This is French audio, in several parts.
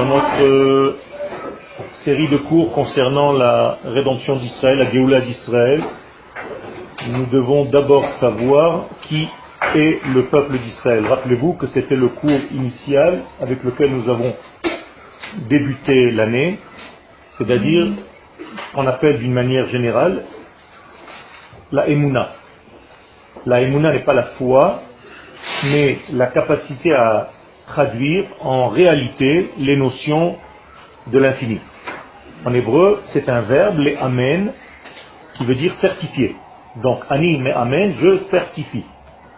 Dans notre euh, série de cours concernant la rédemption d'Israël, la Géoula d'Israël, nous devons d'abord savoir qui est le peuple d'Israël. Rappelez-vous que c'était le cours initial avec lequel nous avons débuté l'année, c'est-à-dire ce qu'on appelle d'une manière générale la Emouna. La Emouna n'est pas la foi, mais la capacité à traduire en réalité les notions de l'infini. En hébreu, c'est un verbe, les amen, qui veut dire certifier. Donc, ani me amen, je certifie.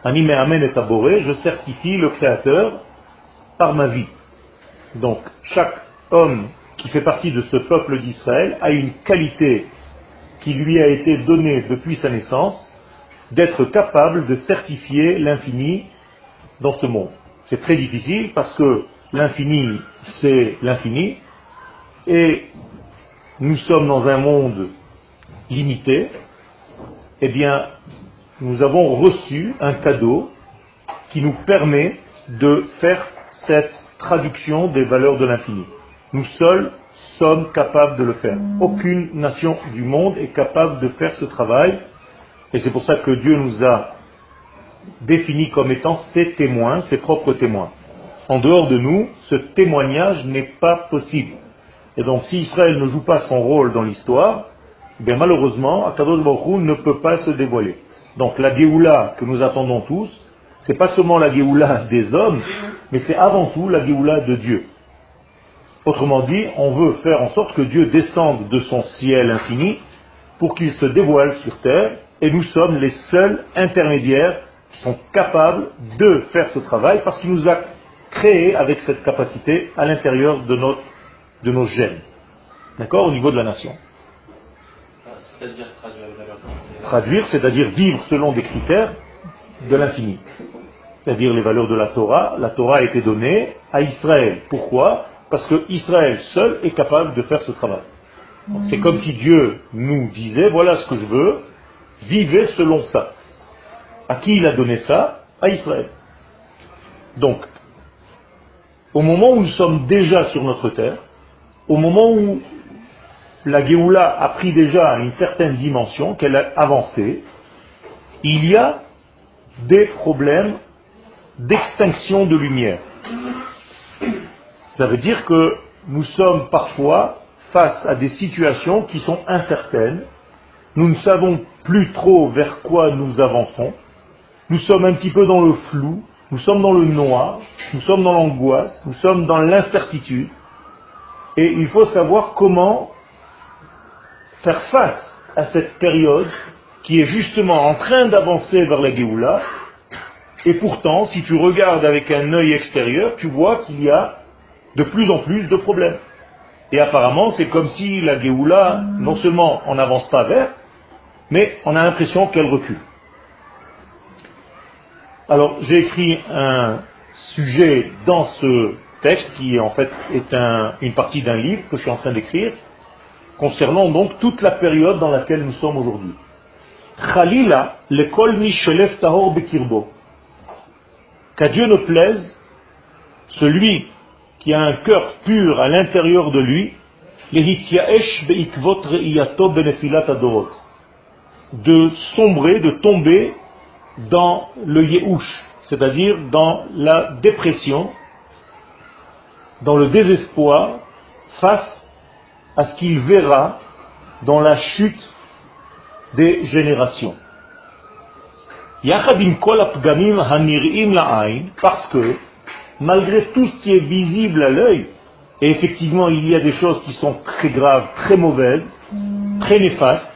Ani me amen est aboré, je certifie le Créateur par ma vie. Donc, chaque homme qui fait partie de ce peuple d'Israël a une qualité qui lui a été donnée depuis sa naissance, d'être capable de certifier l'infini dans ce monde. C'est très difficile parce que l'infini, c'est l'infini, et nous sommes dans un monde limité, eh bien, nous avons reçu un cadeau qui nous permet de faire cette traduction des valeurs de l'infini. Nous seuls sommes capables de le faire. Aucune nation du monde est capable de faire ce travail. Et c'est pour ça que Dieu nous a définis comme étant ses témoins, ses propres témoins. En dehors de nous, ce témoignage n'est pas possible. Et donc si Israël ne joue pas son rôle dans l'histoire, bien malheureusement, Akadosh Baruch ne peut pas se dévoiler. Donc la Géoula que nous attendons tous, c'est pas seulement la Géoula des hommes, mais c'est avant tout la Géoula de Dieu. Autrement dit, on veut faire en sorte que Dieu descende de son ciel infini pour qu'il se dévoile sur terre, et nous sommes les seuls intermédiaires sont capables de faire ce travail parce qu'il nous a créés avec cette capacité à l'intérieur de, de nos gènes. D'accord Au niveau de la nation. C'est-à-dire traduire les valeurs Traduire, c'est-à-dire vivre selon des critères de l'infini. C'est-à-dire les valeurs de la Torah. La Torah a été donnée à Israël. Pourquoi? Parce que Israël seul est capable de faire ce travail. C'est comme si Dieu nous disait, voilà ce que je veux, vivez selon ça. À qui il a donné ça À Israël. Donc, au moment où nous sommes déjà sur notre terre, au moment où la Géoula a pris déjà une certaine dimension, qu'elle a avancé, il y a des problèmes d'extinction de lumière. Ça veut dire que nous sommes parfois face à des situations qui sont incertaines, nous ne savons plus trop vers quoi nous avançons, nous sommes un petit peu dans le flou, nous sommes dans le noir, nous sommes dans l'angoisse, nous sommes dans l'incertitude. Et il faut savoir comment faire face à cette période qui est justement en train d'avancer vers la Géoula. Et pourtant, si tu regardes avec un œil extérieur, tu vois qu'il y a de plus en plus de problèmes. Et apparemment, c'est comme si la Géoula, non seulement on n'avance pas vers, mais on a l'impression qu'elle recule. Alors, j'ai écrit un sujet dans ce texte qui en fait est une partie d'un livre que je suis en train d'écrire concernant donc toute la période dans laquelle nous sommes aujourd'hui. Khalila, l'école Mishelef Tahor Bekirbo. Qu'à Dieu ne plaise, celui qui a un cœur pur à l'intérieur de lui, de sombrer, de tomber dans le yéhouch, c'est-à-dire dans la dépression, dans le désespoir face à ce qu'il verra dans la chute des générations. Parce que, malgré tout ce qui est visible à l'œil, et effectivement il y a des choses qui sont très graves, très mauvaises, très néfastes,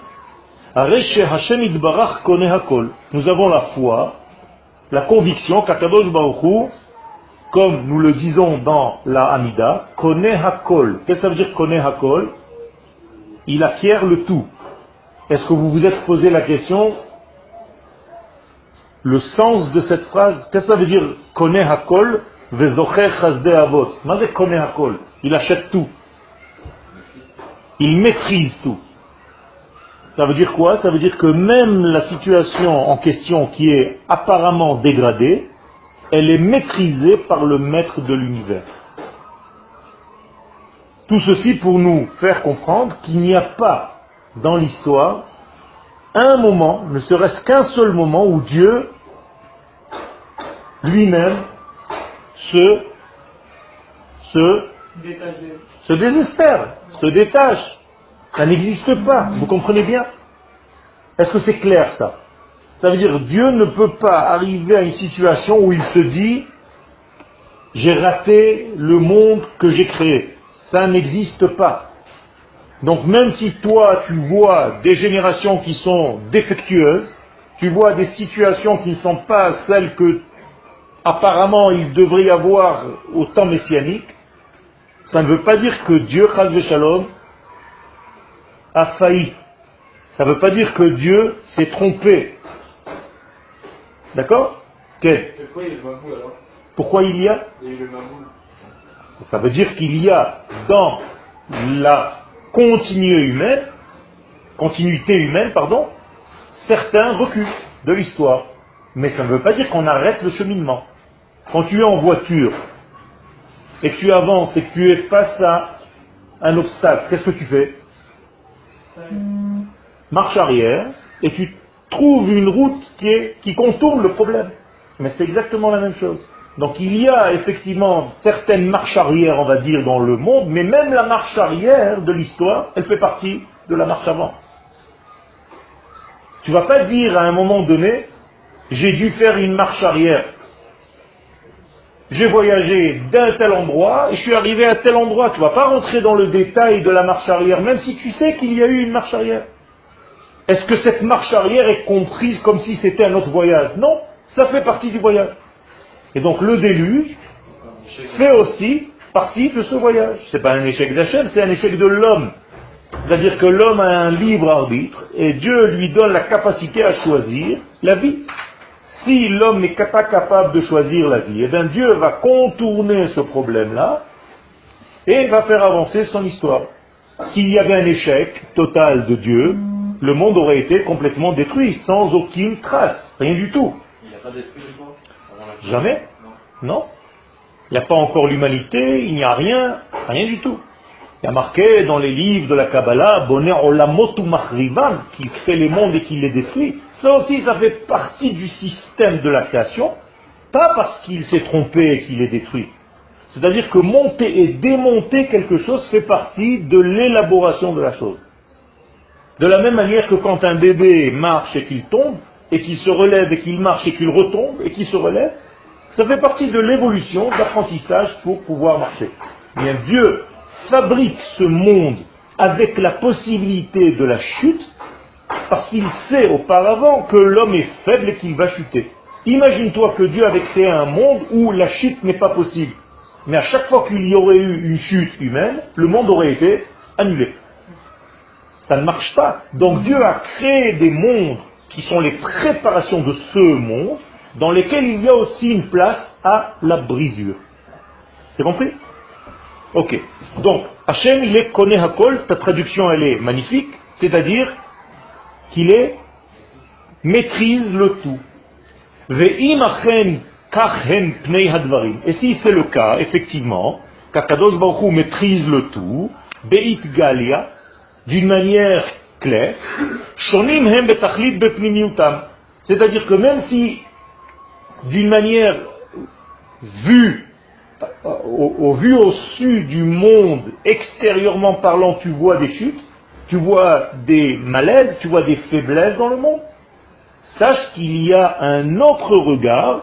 nous avons la foi, la conviction qu'Akadosh Baruch comme nous le disons dans la Hamida, connaît Hakol. Qu'est-ce que ça veut dire connaît Hakol? Il acquiert le tout. Est-ce que vous vous êtes posé la question? Le sens de cette phrase Qu'est-ce que ça veut dire connaît Hakol? Avot. Il achète tout. Il maîtrise tout. Ça veut dire quoi? Ça veut dire que même la situation en question qui est apparemment dégradée, elle est maîtrisée par le maître de l'univers. Tout ceci pour nous faire comprendre qu'il n'y a pas dans l'histoire un moment, ne serait-ce qu'un seul moment où Dieu lui-même se, se, se désespère, se détache. Ça n'existe pas. Vous comprenez bien? Est-ce que c'est clair ça? Ça veut dire Dieu ne peut pas arriver à une situation où il se dit j'ai raté le monde que j'ai créé. Ça n'existe pas. Donc même si toi tu vois des générations qui sont défectueuses, tu vois des situations qui ne sont pas celles que apparemment il devrait y avoir au temps messianique, ça ne veut pas dire que Dieu, Shalom, a failli. Ça ne veut pas dire que Dieu s'est trompé. D'accord Pourquoi il y a? Ça veut dire qu'il y a dans la continuité humaine, continuité humaine, pardon, certains reculs de l'histoire. Mais ça ne veut pas dire qu'on arrête le cheminement. Quand tu es en voiture et que tu avances et que tu es face à un obstacle, qu'est-ce que tu fais? Marche arrière et tu trouves une route qui, est, qui contourne le problème. Mais c'est exactement la même chose. Donc il y a effectivement certaines marches arrière, on va dire, dans le monde, mais même la marche arrière de l'histoire, elle fait partie de la marche avant. Tu vas pas dire à un moment donné, j'ai dû faire une marche arrière. J'ai voyagé d'un tel endroit et je suis arrivé à tel endroit. Tu ne vas pas rentrer dans le détail de la marche arrière, même si tu sais qu'il y a eu une marche arrière. Est-ce que cette marche arrière est comprise comme si c'était un autre voyage? Non, ça fait partie du voyage. Et donc le déluge fait aussi partie de ce voyage. Ce n'est pas un échec d'Hachem, c'est un échec de l'homme. C'est-à-dire que l'homme a un libre arbitre et Dieu lui donne la capacité à choisir la vie. Si l'homme n'est pas capable de choisir la vie, eh bien Dieu va contourner ce problème-là et va faire avancer son histoire. S'il y avait un échec total de Dieu, le monde aurait été complètement détruit, sans aucune trace, rien du tout. Il n'y a pas d'esprit Jamais Non. Il n'y a pas encore l'humanité, il n'y a rien, rien du tout. Il y a marqué dans les livres de la Kabbalah, Bonner Olamotu Mahrivan, qui fait les mondes et qui les détruit. Ça aussi, ça fait partie du système de la création, pas parce qu'il s'est trompé et qu'il est détruit. C'est-à-dire que monter et démonter quelque chose fait partie de l'élaboration de la chose. De la même manière que quand un bébé marche et qu'il tombe, et qu'il se relève et qu'il marche et qu'il retombe et qu'il se relève, ça fait partie de l'évolution, d'apprentissage pour pouvoir marcher. Bien, Dieu fabrique ce monde avec la possibilité de la chute parce qu'il sait auparavant que l'homme est faible et qu'il va chuter. Imagine-toi que Dieu avait créé un monde où la chute n'est pas possible. Mais à chaque fois qu'il y aurait eu une chute humaine, le monde aurait été annulé. Ça ne marche pas. Donc Dieu a créé des mondes qui sont les préparations de ce monde, dans lesquels il y a aussi une place à la brisure. C'est compris? Ok. Donc, Hachem, il est Kone Hakol, ta traduction, elle est magnifique, c'est-à-dire qu'il est maîtrise le tout. Et si c'est le cas, effectivement, qu'Akadosh Baruch maîtrise le tout, Beit Galia, d'une manière claire, C'est-à-dire que même si, d'une manière vue, au, au, vu au du monde, extérieurement parlant, tu vois des chutes, tu vois des malaises, tu vois des faiblesses dans le monde, sache qu'il y a un autre regard,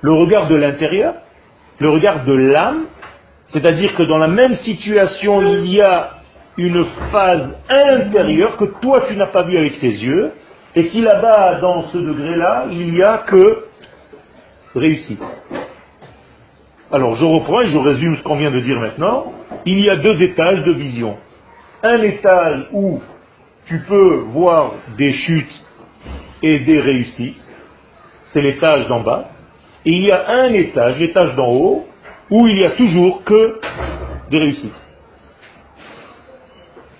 le regard de l'intérieur, le regard de l'âme, c'est-à-dire que dans la même situation, il y a une phase intérieure que toi tu n'as pas vue avec tes yeux, et qui là-bas, dans ce degré-là, il n'y a que réussite. Alors je reprends et je résume ce qu'on vient de dire maintenant. Il y a deux étages de vision un étage où tu peux voir des chutes et des réussites, c'est l'étage d'en bas, et il y a un étage, l'étage d'en haut, où il y a toujours que des réussites.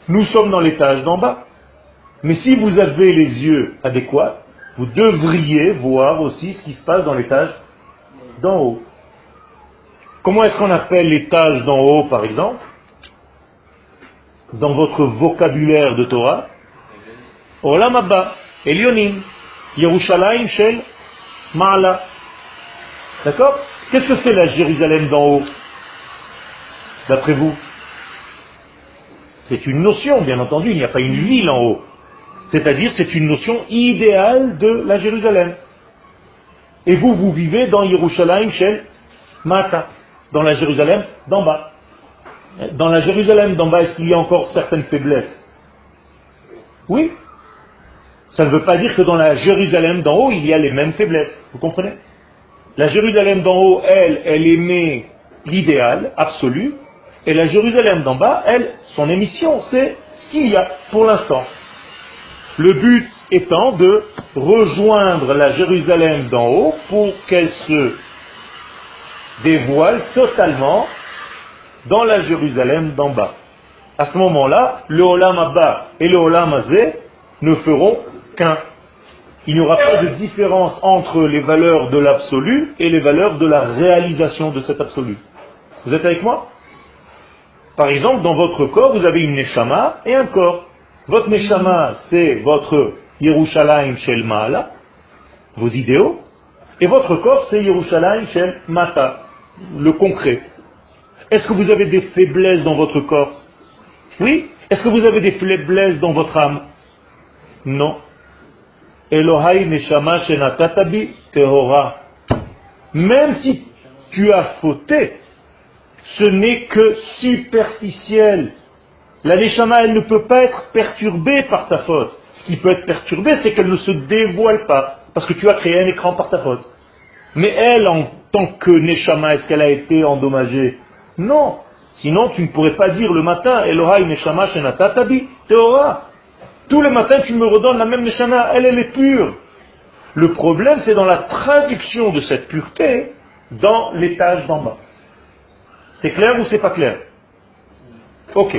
Nous sommes dans l'étage d'en bas. Mais si vous avez les yeux adéquats, vous devriez voir aussi ce qui se passe dans l'étage d'en haut. Comment est-ce qu'on appelle l'étage d'en haut, par exemple? Dans votre vocabulaire de Torah Olam Abba, Elionim, Yerushalayim Shel Ma'ala. D'accord? Qu'est-ce que c'est la Jérusalem d'en haut D'après vous? C'est une notion, bien entendu, il n'y a pas une ville en haut. C'est-à-dire, c'est une notion idéale de la Jérusalem. Et vous, vous vivez dans Yerushalayim Shel Mata, dans la Jérusalem d'en bas. Dans la Jérusalem d'en bas, est-ce qu'il y a encore certaines faiblesses? Oui. Ça ne veut pas dire que dans la Jérusalem d'en haut, il y a les mêmes faiblesses. Vous comprenez? La Jérusalem d'en haut, elle, elle émet l'idéal absolu, et la Jérusalem d'en bas, elle, son émission, c'est ce qu'il y a pour l'instant. Le but étant de rejoindre la Jérusalem d'en haut pour qu'elle se dévoile totalement dans la Jérusalem d'en bas. À ce moment-là, le Olam Abba et le Olam Azé ne feront qu'un. Il n'y aura pas de différence entre les valeurs de l'absolu et les valeurs de la réalisation de cet absolu. Vous êtes avec moi? Par exemple, dans votre corps, vous avez une Neshama et un corps. Votre Neshama, c'est votre Yerushalayim Shel Ma'ala, vos idéaux, et votre corps, c'est Yerushalayim Shel Mata, le concret. Est-ce que vous avez des faiblesses dans votre corps? Oui? Est-ce que vous avez des faiblesses dans votre âme? Non. Elohai Neshama Shenatatabi Tehora. Même si tu as fauté, ce n'est que superficiel. La Neshama, elle ne peut pas être perturbée par ta faute. Ce qui peut être perturbé, c'est qu'elle ne se dévoile pas, parce que tu as créé un écran par ta faute. Mais elle, en tant que Neshama, est-ce qu'elle a été endommagée? Non. Sinon, tu ne pourrais pas dire le matin, Elohai Neshama Shenatatabi Tehora. Tous les matins, tu me redonnes la même Neshama, elle, elle est pure. Le problème, c'est dans la traduction de cette pureté dans l'étage d'en bas. C'est clair ou c'est pas clair? Ok.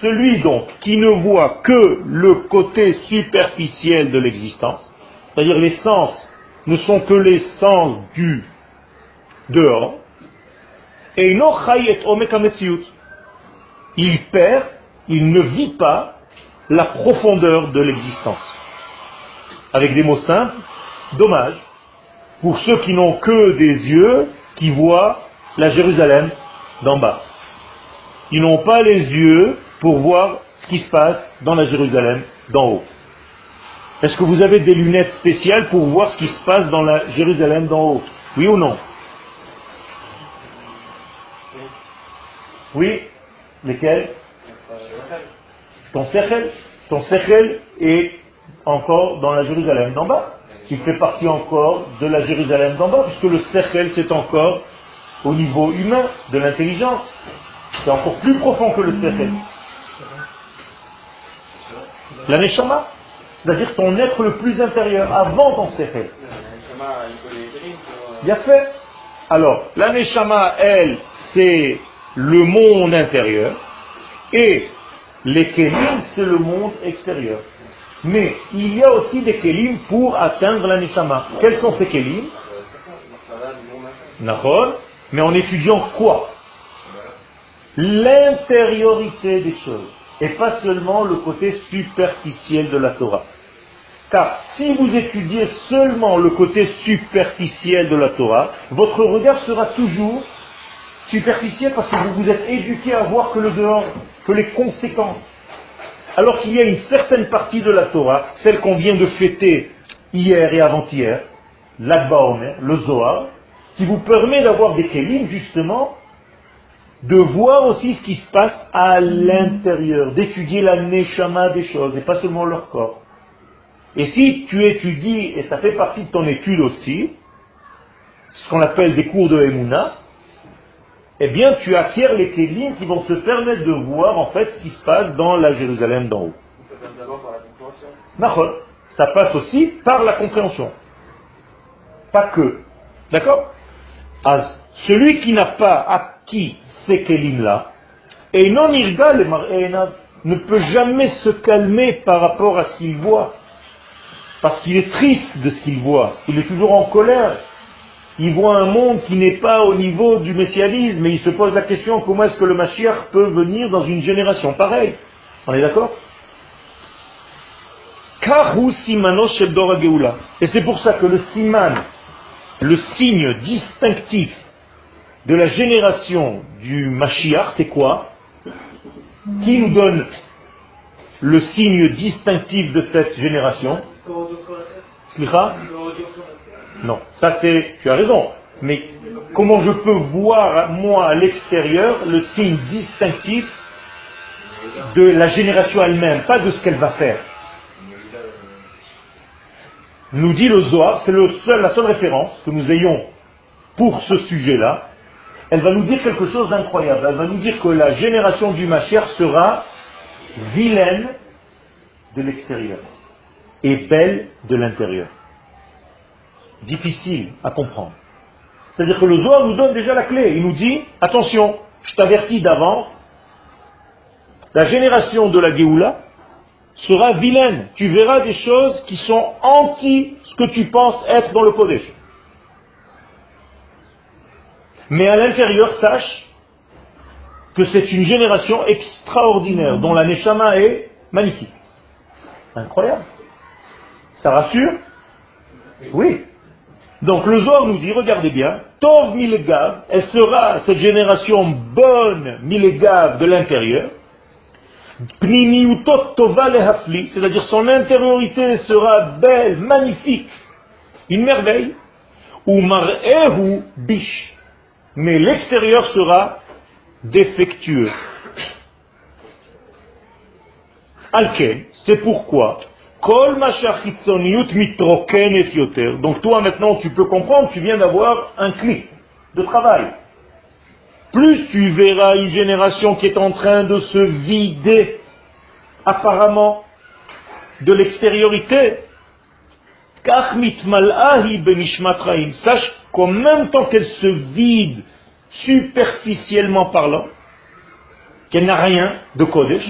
Celui donc qui ne voit que le côté superficiel de l'existence, c'est-à-dire les sens ne sont que les sens du dehors, et il perd, il ne vit pas la profondeur de l'existence. Avec des mots simples, dommage, pour ceux qui n'ont que des yeux qui voient la Jérusalem d'en bas. Ils n'ont pas les yeux pour voir ce qui se passe dans la Jérusalem d'en haut. Est-ce que vous avez des lunettes spéciales pour voir ce qui se passe dans la Jérusalem d'en haut? Oui ou non? Oui Lesquelles? Ton sechel Ton sechel est encore dans la Jérusalem d'en bas. Il fait partie encore de la Jérusalem d'en bas, puisque le sechel c'est encore au niveau humain de l'intelligence. C'est encore plus profond que le sechel. La neshama, c'est-à-dire ton être le plus intérieur, avant ton sechel. Bien fait. Alors, la neshama, elle, c'est le monde intérieur, et les kelim, c'est le monde extérieur. Mais il y a aussi des kelim pour atteindre la neshama. Quels sont ces kelim? Mais en étudiant quoi? L'intériorité des choses, et pas seulement le côté superficiel de la Torah. Car si vous étudiez seulement le côté superficiel de la Torah, votre regard sera toujours superficiel parce que vous vous êtes éduqué à voir que le dehors, que les conséquences. Alors qu'il y a une certaine partie de la Torah, celle qu'on vient de fêter hier et avant-hier, l'Akba Omer, le Zohar, qui vous permet d'avoir des kélim, justement, de voir aussi ce qui se passe à l'intérieur, d'étudier la neshama des choses, et pas seulement leur corps. Et si tu étudies, et ça fait partie de ton étude aussi, ce qu'on appelle des cours de Emouna, eh bien tu acquiers les kélim qui vont te permettre de voir en fait ce qui se passe dans la Jérusalem d'en haut. Ça passe d'abord par la compréhension. Ça passe aussi par la compréhension. Pas que. D'accord? Celui qui n'a pas acquis ces kélim-là, et non ne peut jamais se calmer par rapport à ce qu'il voit. Parce qu'il est triste de ce qu'il voit. Il est toujours en colère. Il voit un monde qui n'est pas au niveau du messianisme et il se pose la question comment est-ce que le Mashiach peut venir dans une génération pareille? On est d'accord? Et c'est pour ça que le siman, le signe distinctif de la génération du Mashiach, c'est quoi? Qui nous donne le signe distinctif de cette génération? Non, ça c'est, tu as raison, mais comment je peux voir, moi, à l'extérieur, le signe distinctif de la génération elle-même, pas de ce qu'elle va faire? Nous dit le Zohar, c'est la seule référence que nous ayons pour ce sujet-là, elle va nous dire quelque chose d'incroyable. Elle va nous dire que la génération du Machère sera vilaine de l'extérieur et belle de l'intérieur. Difficile à comprendre. C'est-à-dire que le Zohar nous donne déjà la clé. Il nous dit, attention, je t'avertis d'avance, la génération de la Géoula sera vilaine. Tu verras des choses qui sont anti ce que tu penses être dans le Kodesh. Mais à l'intérieur, sache que c'est une génération extraordinaire, dont la Neshama est magnifique. Incroyable. Ça rassure Oui. Donc le Zohar nous dit, regardez bien, Tov Milegav, elle sera cette génération bonne Milegav de l'intérieur, c'est-à-dire son intériorité sera belle, magnifique, une merveille, ou mar'ehu bish, mais l'extérieur sera défectueux. Alken, c'est pourquoi donc toi maintenant tu peux comprendre, tu viens d'avoir un clic de travail. Plus tu verras une génération qui est en train de se vider apparemment de l'extériorité, Sache qu'en même temps qu'elle se vide superficiellement parlant, qu'elle n'a rien de Kodesh,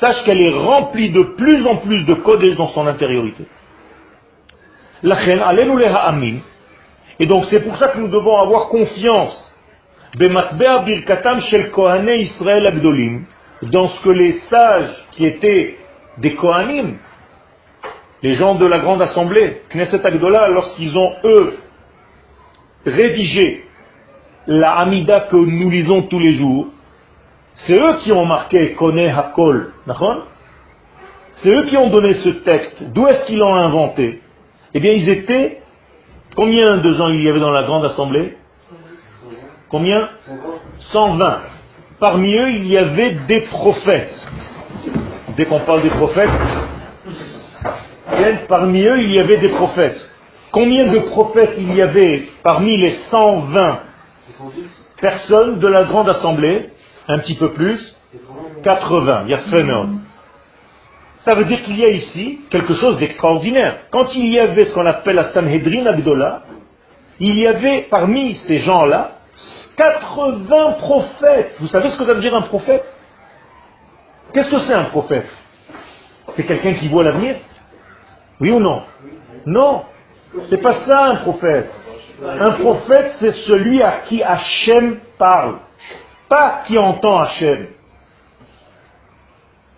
sache qu'elle est remplie de plus en plus de Kodesh dans son intériorité. Et donc c'est pour ça que nous devons avoir confiance. Dans ce que les sages qui étaient des Kohanim les gens de la grande assemblée, Knesset Agdola, lorsqu'ils ont, eux, rédigé la Amida que nous lisons tous les jours, c'est eux qui ont marqué Kone Hakol, c'est eux qui ont donné ce texte. D'où est-ce qu'ils l'ont inventé? Eh bien, ils étaient. Combien de gens il y avait dans la grande assemblée? Combien? 120. Parmi eux, il y avait des prophètes. Dès qu'on parle des prophètes, parmi eux, il y avait des prophètes. Combien de prophètes il y avait parmi les 120 personnes de la grande assemblée? Un petit peu plus 80. Il y a Ça veut dire qu'il y a ici quelque chose d'extraordinaire. Quand il y avait ce qu'on appelle la Sanhedrin Abdullah, il y avait parmi ces gens-là 80 prophètes. Vous savez ce que ça veut dire un prophète? Qu'est-ce que c'est un prophète? C'est quelqu'un qui voit l'avenir? Oui ou non? Non. C'est pas ça un prophète. Un prophète, c'est celui à qui Hachem parle, pas qui entend Hachem.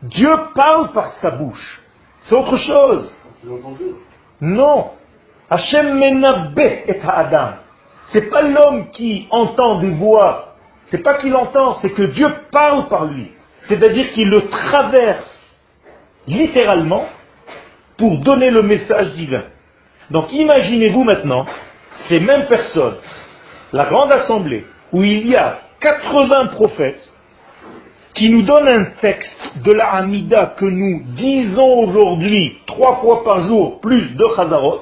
Dieu parle par sa bouche. C'est autre chose. Non. Hachem menabé et Adam. C'est pas l'homme qui entend des voix. C'est pas qu'il entend, c'est que Dieu parle par lui. C'est-à-dire qu'il le traverse littéralement pour donner le message divin. Donc imaginez-vous maintenant ces mêmes personnes, la grande assemblée, où il y a 80 prophètes, qui nous donnent un texte de la Hamida que nous disons aujourd'hui trois fois par jour plus de Chazarot,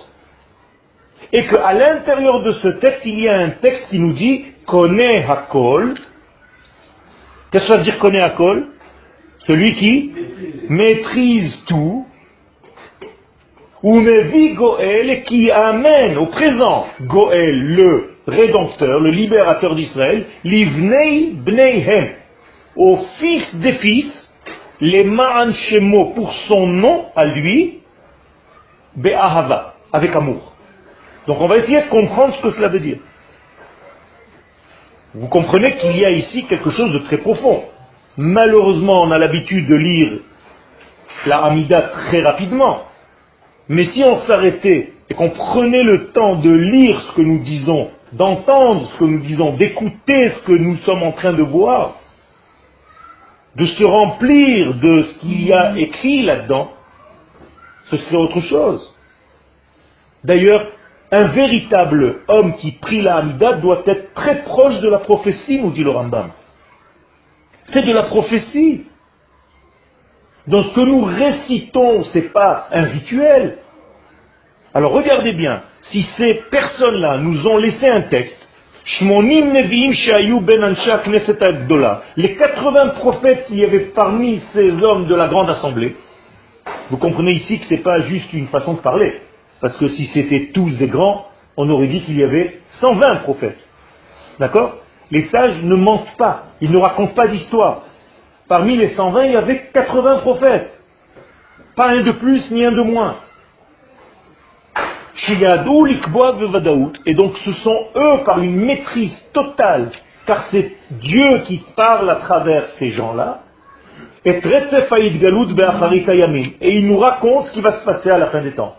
et qu'à l'intérieur de ce texte, il y a un texte qui nous dit Kone Hakol. Qu'est-ce que ça veut dire Kone Hakol? Celui qui maîtrise tout, Umevi Goel qui amène au présent Goel, le rédempteur, le libérateur d'Israël, Livnei Bneihem, au fils des fils, les Ma'an pour son nom à lui, be'ahava, avec amour. Donc on va essayer de comprendre ce que cela veut dire. Vous comprenez qu'il y a ici quelque chose de très profond. Malheureusement, on a l'habitude de lire la Hamida très rapidement. Mais si on s'arrêtait et qu'on prenait le temps de lire ce que nous disons, d'entendre ce que nous disons, d'écouter ce que nous sommes en train de voir, de se remplir de ce qu'il y a écrit là-dedans, ce serait autre chose. D'ailleurs, un véritable homme qui prie la Hamida doit être très proche de la prophétie, nous dit le Rambam. C'est de la prophétie. Donc ce que nous récitons, ce n'est pas un rituel. Alors regardez bien, si ces personnes-là nous ont laissé un texte, ben les 80 prophètes qu'il y avait parmi ces hommes de la grande assemblée, vous comprenez ici que ce n'est pas juste une façon de parler. Parce que si c'était tous des grands, on aurait dit qu'il y avait 120 prophètes. D'accord? Les sages ne mentent pas, ils ne racontent pas d'histoire. Parmi les 120, il y avait 80 prophètes. Pas un de plus ni un de moins. Et donc ce sont eux par une maîtrise totale, car c'est Dieu qui parle à travers ces gens-là, et ils nous racontent ce qui va se passer à la fin des temps.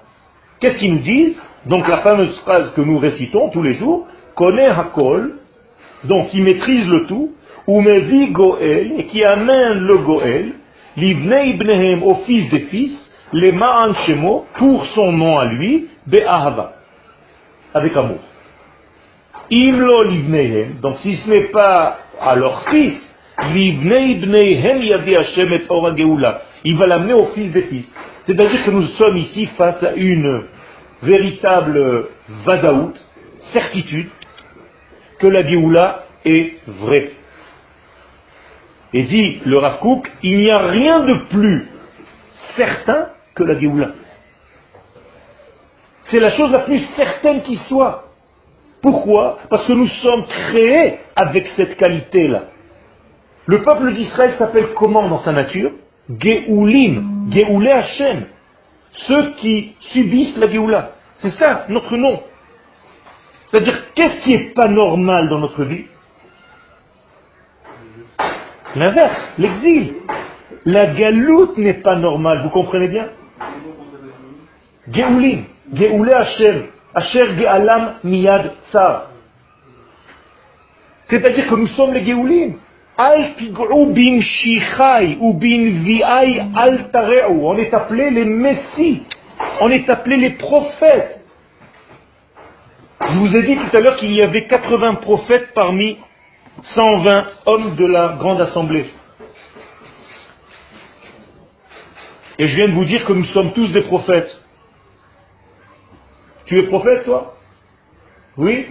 Qu'est-ce qu'ils nous disent? Donc la fameuse phrase que nous récitons tous les jours, connaît Hakol, donc qui maîtrise le tout, ou mevi Goel, et qui amène le Goel, livnei ibnehem au fils des fils, les ma'an shemo, pour son nom à lui, be'ahava, avec amour. Imlo livnehem, donc si ce n'est pas à leur fils, livnei ibnehem yavi Hashem et ora il va l'amener au fils des fils. C'est-à-dire que nous sommes ici face à une véritable vadaout, certitude, que la Géoula est vraie. Et dit le Rav il n'y a rien de plus certain que la Géoula. C'est la chose la plus certaine qui soit. Pourquoi? Parce que nous sommes créés avec cette qualité-là. Le peuple d'Israël s'appelle comment dans sa nature? Geoulim, Geoulé Hashem, ceux qui subissent la Géoula. C'est ça notre nom. C'est-à-dire, qu'est-ce qui n'est pas normal dans notre vie? L'inverse, l'exil. La galoute n'est pas normale, vous comprenez bien? Geoulim, Geoulé Hashem, Asher Gealam Miyad Tsar. C'est-à-dire que nous sommes les Geoulim. On est appelé les messies. On est appelé les prophètes. Je vous ai dit tout à l'heure qu'il y avait 80 prophètes parmi 120 hommes de la grande assemblée. Et je viens de vous dire que nous sommes tous des prophètes. Tu es prophète, toi? Oui?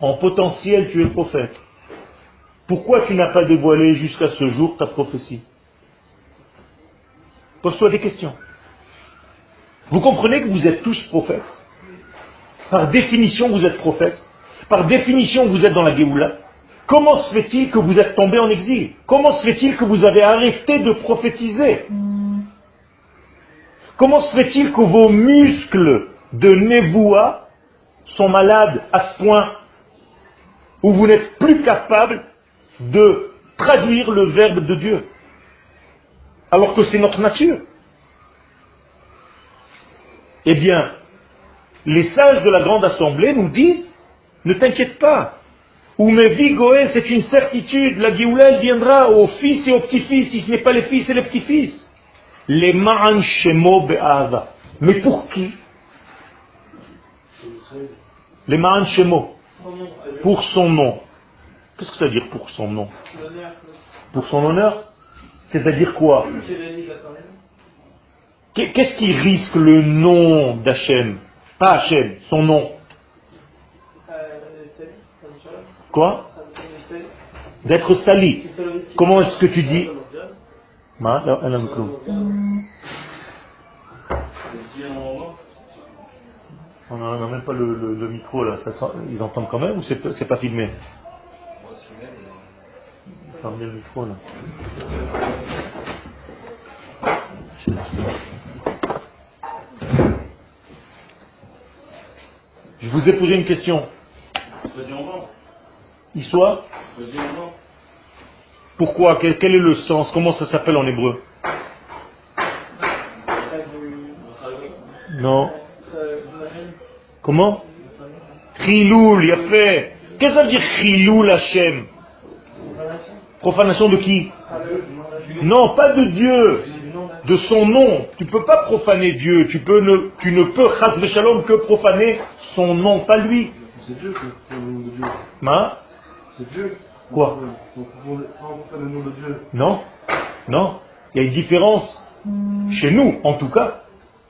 En potentiel, tu es prophète. Pourquoi tu n'as pas dévoilé jusqu'à ce jour ta prophétie? Pose-toi des questions. Vous comprenez que vous êtes tous prophètes? Par définition, vous êtes prophètes. Par définition, vous êtes dans la Géoula. Comment se fait-il que vous êtes tombé en exil? Comment se fait-il que vous avez arrêté de prophétiser? Comment se fait-il que vos muscles de Néboua sont malades à ce point où vous n'êtes plus capable de traduire le verbe de Dieu. Alors que c'est notre nature? Eh bien, les sages de la grande assemblée nous disent, ne t'inquiète pas. Ou Goël, c'est une certitude, la Géoula, elle viendra aux fils et aux petits-fils, si ce n'est pas les fils et les petits-fils. Les Ma'an Shemo Be'ava. Mais pour qui? Les Ma'an Shemo. Pour son nom. Qu'est-ce que ça veut dire pour son nom? Pour son honneur? C'est-à-dire quoi? Qu'est-ce qui risque le nom d'Hachem? Pas Hachem, son nom. Quoi D'être sali. Comment est-ce que tu dis on n'a même pas le, micro là, ils entendent quand même ou c'est pas filmé Fermez le micro là. Je vous ai posé une question. Il soit Pourquoi? Quel, est le sens? Comment ça s'appelle en hébreu? Non. Comment? Chiloul, il a fait. Qu'est-ce que ça veut dire Chiloul Hashem? Profanation de qui? Non, pas de Dieu, de son nom. Tu ne peux pas profaner Dieu. Tu, peux ne, tu ne peux, Shalom, que profaner son nom, pas lui. C'est Dieu qui est le nom de Dieu. C'est Dieu. Quoi Donc, on fait le nom de Dieu. Non, non. Il y a une différence, chez nous en tout cas,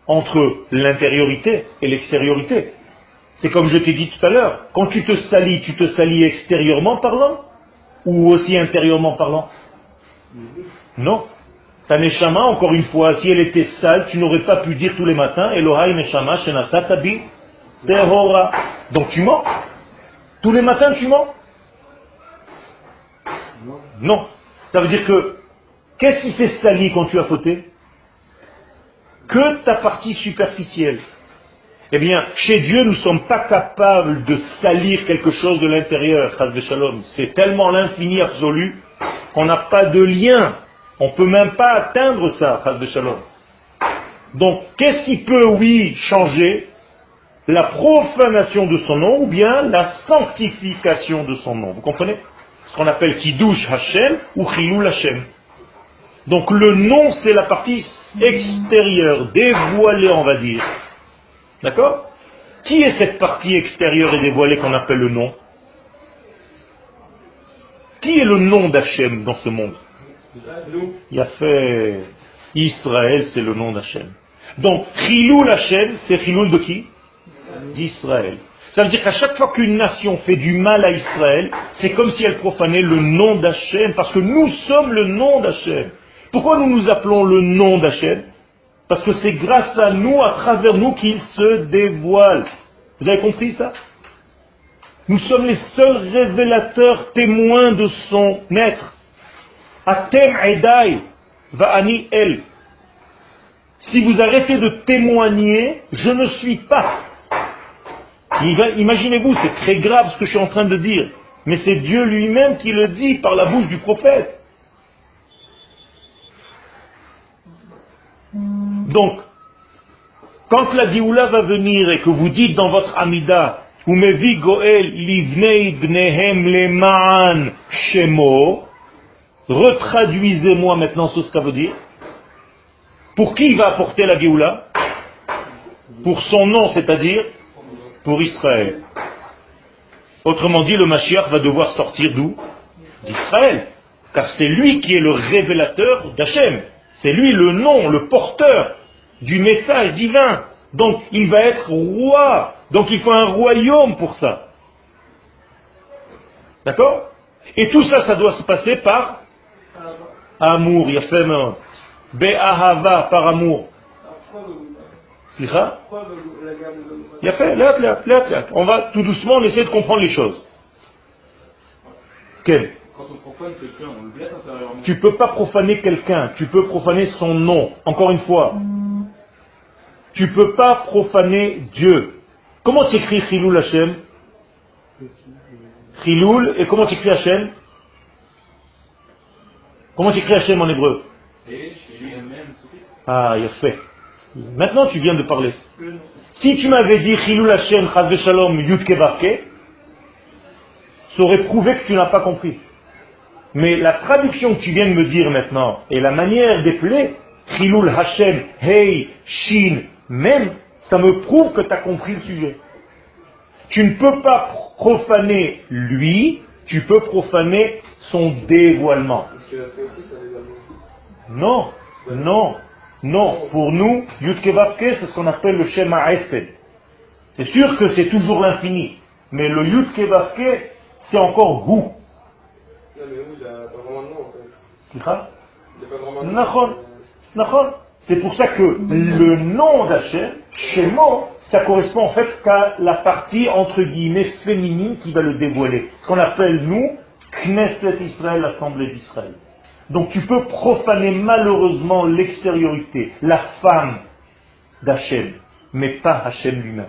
entre l'intériorité et l'extériorité. C'est comme je t'ai dit tout à l'heure, quand tu te salis, tu te salis extérieurement parlant ou aussi intérieurement parlant? Non. Ta neshama, encore une fois, si elle était sale, tu n'aurais pas pu dire tous les matins Elohai neshama shenata tabi tehora. Donc tu mens. Tous les matins tu mens Non. Ça veut dire que qu'est-ce qui s'est sali quand tu as fauté? Que ta partie superficielle. Eh bien, chez Dieu, nous ne sommes pas capables de salir quelque chose de l'intérieur. C'est tellement l'infini absolu qu'on n'a pas de lien. On ne peut même pas atteindre ça, Shalom. Donc, qu'est-ce qui peut, oui, changer La profanation de son nom ou bien la sanctification de son nom? Vous comprenez? Ce qu'on appelle Kiddush Hashem ou Chilul Hashem. Donc, le nom, c'est la partie extérieure, dévoilée, on va dire. D'accord? Qui est cette partie extérieure et dévoilée qu'on appelle le nom? Qui est le nom d'Hachem dans ce monde? Il a fait Israël, c'est le nom d'Hachem. Donc, Chiloul Hachem, c'est Chiloul de qui? D'Israël. Ça veut dire qu'à chaque fois qu'une nation fait du mal à Israël, c'est comme si elle profanait le nom d'Hachem, parce que nous sommes le nom d'Hachem. Pourquoi nous nous appelons le nom d'Hachem? Parce que c'est grâce à nous, à travers nous, qu'il se dévoile. Vous avez compris ça? Nous sommes les seuls révélateurs témoins de son être. Atem Edai Va'ani El. Si vous arrêtez de témoigner, je ne suis pas. Imaginez-vous, c'est très grave ce que je suis en train de dire. Mais c'est Dieu lui-même qui le dit par la bouche du prophète. Donc, quand la Dioula va venir et que vous dites dans votre Amida, Goel livnei bnehem shemo, retraduisez-moi maintenant ce que ça veut dire. Pour qui va apporter la Géoula Pour son nom, c'est-à-dire pour Israël. Autrement dit, le Mashiach va devoir sortir d'où? D'Israël. Car c'est lui qui est le révélateur d'Hachem. C'est lui le nom, le porteur du message divin. Donc il va être roi. Donc il faut un royaume pour ça. D'accord? Et tout ça, ça doit se passer par amour. Il y a fait Be'ahava, par amour. Il y a fait, On va tout doucement, on essaie de comprendre les choses. Quel quand on profane quelqu'un, on le blesse intérieurement. Tu ne peux pas profaner quelqu'un, tu peux profaner son nom. Encore une fois, tu ne peux pas profaner Dieu. Comment tu écris Chiloul Hashem? Chiloul, et comment tu écris Hashem? Comment tu écris Hashem en hébreu? Ah, il a fait. Maintenant tu viens de parler. Si tu m'avais dit Chiloul Hashem, Chazve Shalom, Yudke ça aurait prouvé que tu n'as pas compris. Mais la traduction que tu viens de me dire maintenant, et la manière d'épeler, Chilul Hashem, Hey, Shin, même, ça me prouve que tu as compris le sujet. Tu ne peux pas profaner lui, tu peux profaner son dévoilement. Non, non, non. Pour nous, Yudkevavke, c'est ce qu'on appelle le Shema Esed. C'est sûr que c'est toujours l'infini. Mais le Yudkevavke, c'est encore vous. C'est pour ça que le nom d'Hachem, Shemo, ça correspond en fait qu'à la partie entre guillemets féminine qui va le dévoiler. Ce qu'on appelle nous, Knesset Israël, l'Assemblée d'Israël. Donc tu peux profaner malheureusement l'extériorité, la femme d'Hachem, mais pas Hachem lui-même.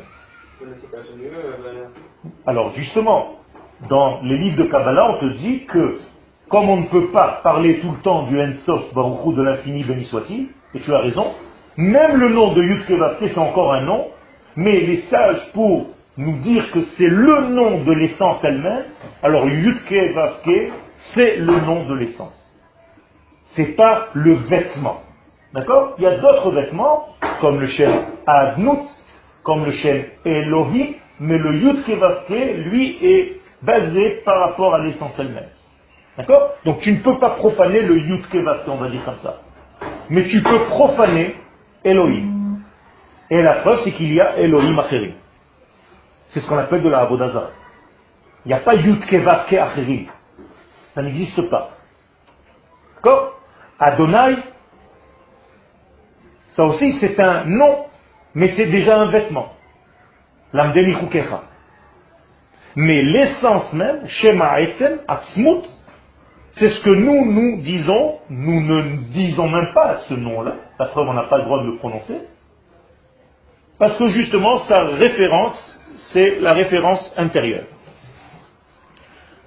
Alors justement, dans les livres de Kabbalah, on te dit que comme on ne peut pas parler tout le temps du Ensof Baruchou de l'infini, béni soit-il, et tu as raison, même le nom de Yudke Vavke, c'est encore un nom, mais les sages, pour nous dire que c'est le nom de l'essence elle-même, alors Yudke Vavke, c'est le nom de l'essence. C'est pas le vêtement. D'accord? Il y a d'autres vêtements, comme le chêne Adnut, comme le chêne Elohim, mais le Yudke Vavke, lui, est basé par rapport à l'essence elle-même. D'accord? Donc tu ne peux pas profaner le Yudke Vavke, on va dire comme ça. Mais tu peux profaner Elohim. Et la preuve, c'est qu'il y a Elohim Acherim. C'est ce qu'on appelle de la Abodazar. Il n'y a pas Yudke Vavke Acherim. Ça n'existe pas. Adonai, ça aussi c'est un nom, mais c'est déjà un vêtement. L'amdeni. Mais l'essence même, Shema Etzem, Atzmut, c'est ce que nous, nous disons, nous ne disons même pas ce nom-là, la preuve on n'a pas le droit de le prononcer, parce que justement sa référence, c'est la référence intérieure.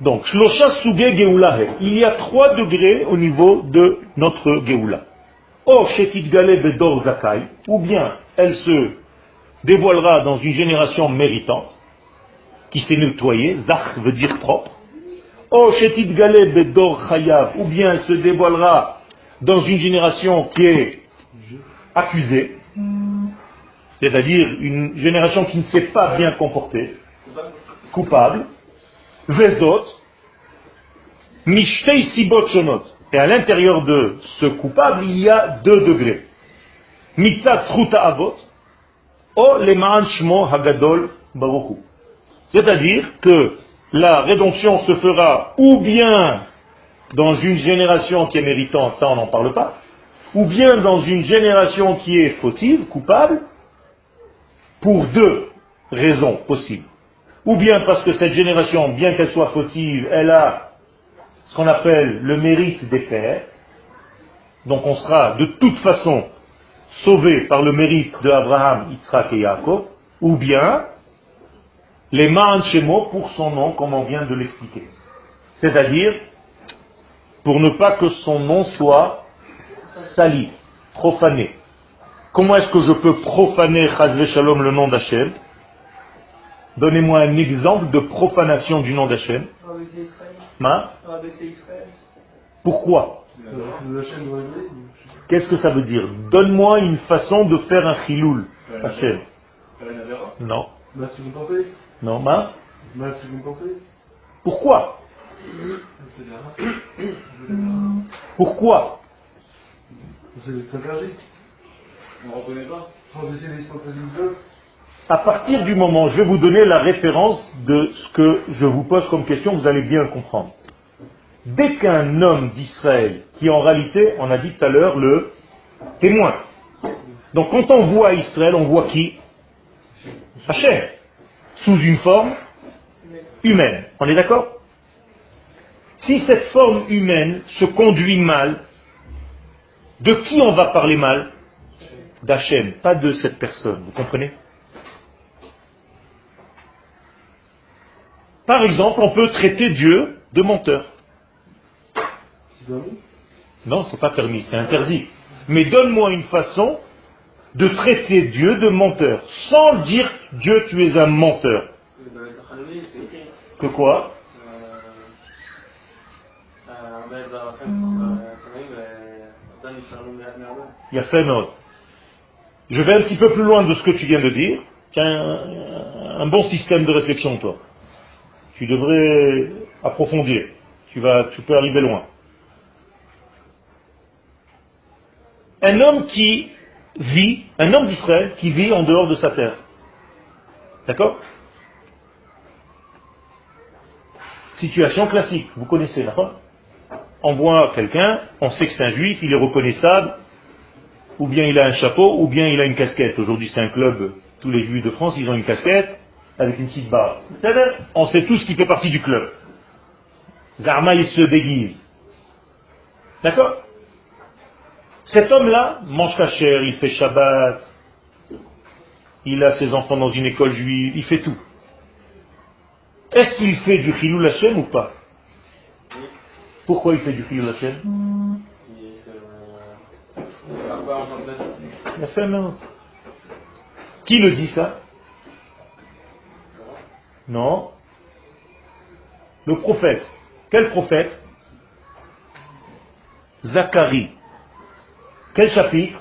Donc, il y a trois degrés au niveau de notre Geoula. Or, Shetit Gale Bedor Zakai, ou bien elle se dévoilera dans une génération méritante, qui s'est nettoyée, Zach veut dire propre, Oh, Shetit Gale Bedor Chayav, ou bien elle se dévoilera dans une génération qui est accusée, c'est-à-dire une génération qui ne s'est pas bien comportée, coupable, Vezot, Mishtei. Et à l'intérieur de ce coupable, il y a deux degrés. Mitzat Avot, O Leman Shmo Hagadol Baruchu. C'est-à-dire que la rédemption se fera ou bien dans une génération qui est méritante, ça on n'en parle pas, ou bien dans une génération qui est fautive, coupable, pour deux raisons possibles. Ou bien parce que cette génération, bien qu'elle soit fautive, elle a ce qu'on appelle le mérite des pères, donc on sera de toute façon sauvé par le mérite de Abraham, Yitzhak et Yaakov, ou bien les Ma'an Shemo pour son nom, comme on vient de l'expliquer. C'est-à-dire, pour ne pas que son nom soit sali, profané. Comment est-ce que je peux profaner Chazve Shalom le nom d'Hachem? Donnez-moi un exemple de profanation du nom d'Hachem. Rabaisser Israël. Pourquoi. Qu'est-ce que ça veut dire Donne-moi une façon de faire un chiloul. Hachem. Non. Si vous tentez. Non, ma si vous tentez. Pourquoi Pourquoi. On ne reconnaît pas. À partir du moment, je vais vous donner la référence de ce que je vous pose comme question, vous allez bien le comprendre. Dès qu'un homme d'Israël, qui en réalité, on a dit tout à l'heure, le témoin. Donc quand on voit Israël, on voit qui? Hachem. Sous une forme humaine. On est d'accord? Si cette forme humaine se conduit mal, de qui on va parler mal? D'Hachem, pas de cette personne. Vous comprenez? Par exemple, on peut traiter Dieu de menteur. Non, c'est pas permis, c'est interdit. Mais donne-moi une façon de traiter Dieu de menteur, sans dire Dieu tu es un menteur. Que quoi? Il y a. Je vais un petit peu plus loin de ce que tu viens de dire. Tu as un bon système de réflexion, toi. Tu devrais approfondir. Tu, vas, tu peux arriver loin. Un homme qui vit, un homme d'Israël qui vit en dehors de sa terre. D'accord? Situation classique, vous connaissez, d'accord? On voit quelqu'un, on sait que c'est un juif, il est reconnaissable, ou bien il a un chapeau, ou bien il a une casquette. Aujourd'hui c'est un club, tous les juifs de France, ils ont une casquette avec une petite savez, on sait tous qu'il fait partie du club. Zarma, il se déguise. D'accord? Cet homme-là mange cachère, il fait Shabbat, il a ses enfants dans une école juive, il fait tout. Est-ce qu'il fait du Chilul Hashem ou pas? Pourquoi il fait du Chilul Hashem? Euh. Qui le dit ça? Non. Le prophète. Quel prophète? Zacharie. Quel chapitre?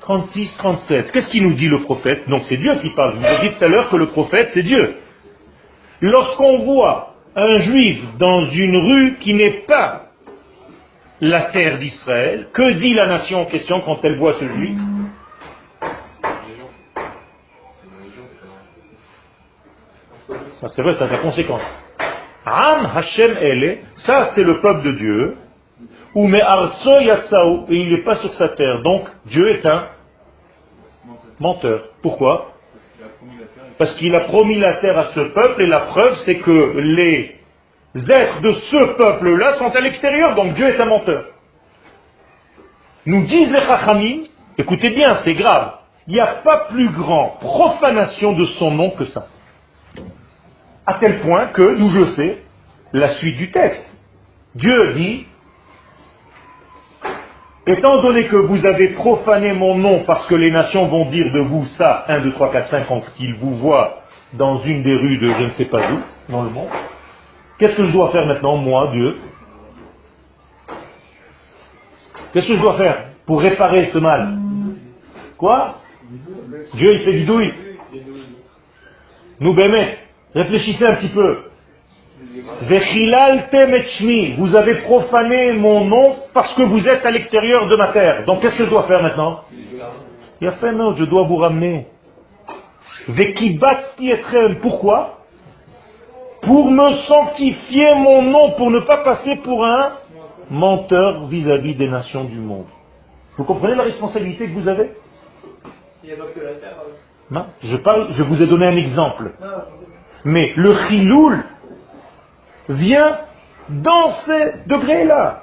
36, 37. Qu'est-ce qu'il nous dit le prophète? Donc c'est Dieu qui parle. Je vous ai dit tout à l'heure que le prophète, c'est Dieu. Lorsqu'on voit un juif dans une rue qui n'est pas la terre d'Israël, que dit la nation en question quand elle voit ce juif? Ça c'est vrai, ça a sa conséquence. Am Hashem Ele, ça c'est le peuple de Dieu. Ou me arzo yatsao, et il n'est pas sur sa terre. Donc Dieu est un menteur. Pourquoi? Parce qu'il a promis la terre à ce peuple, et la preuve c'est que les êtres de ce peuple-là sont à l'extérieur, donc Dieu est un menteur. Nous disent les Chachamim, écoutez bien, c'est grave, il n'y a pas plus grand profanation de son nom que ça. À tel point que, d'où je sais, la suite du texte. Dieu dit, étant donné que vous avez profané mon nom parce que les nations vont dire de vous ça, 1, 2, 3, 4, 5, quand ils vous voient dans une des rues de je ne sais pas où, dans le monde, qu'est-ce que je dois faire maintenant, moi, Dieu? Qu'est-ce que je dois faire pour réparer ce mal? Quoi? Dieu, il fait du douille. Nous, Bémet, réfléchissez un petit peu. Vous avez profané mon nom parce que vous êtes à l'extérieur de ma terre. Donc qu'est-ce que je dois faire maintenant? Il a fait non, je dois vous ramener. Pourquoi? Pour me sanctifier mon nom, pour ne pas passer pour un menteur vis-à-vis des nations du monde. Vous comprenez la responsabilité que vous avez? Non parle, je vous ai donné un exemple. Mais le chiloul vient dans ces degrés-là.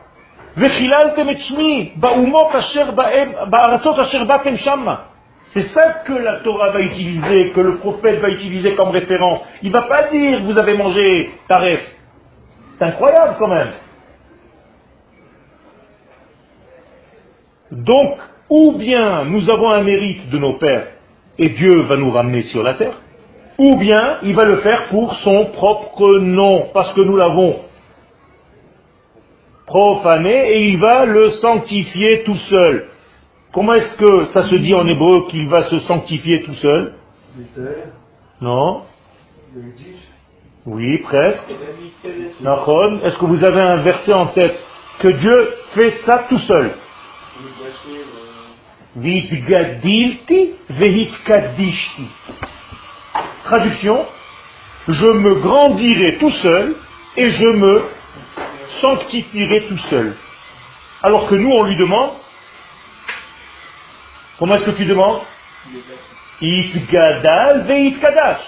C'est ça que la Torah va utiliser, que le prophète va utiliser comme référence. Il ne va pas dire vous avez mangé taref. C'est incroyable quand même. Donc, ou bien nous avons un mérite de nos pères et Dieu va nous ramener sur la terre, ou bien il va le faire pour son propre nom, parce que nous l'avons profané et il va le sanctifier tout seul. Comment est-ce que ça se dit en hébreu qu'il va se sanctifier tout seul? Non Oui, presque. Est-ce que vous avez un verset en tête? Que Dieu fait ça tout seul. Traduction, je me grandirai tout seul et je me sanctifierai tout seul. Alors que nous, on lui demande, comment est-ce que tu demandes? Itgadal veitkadash.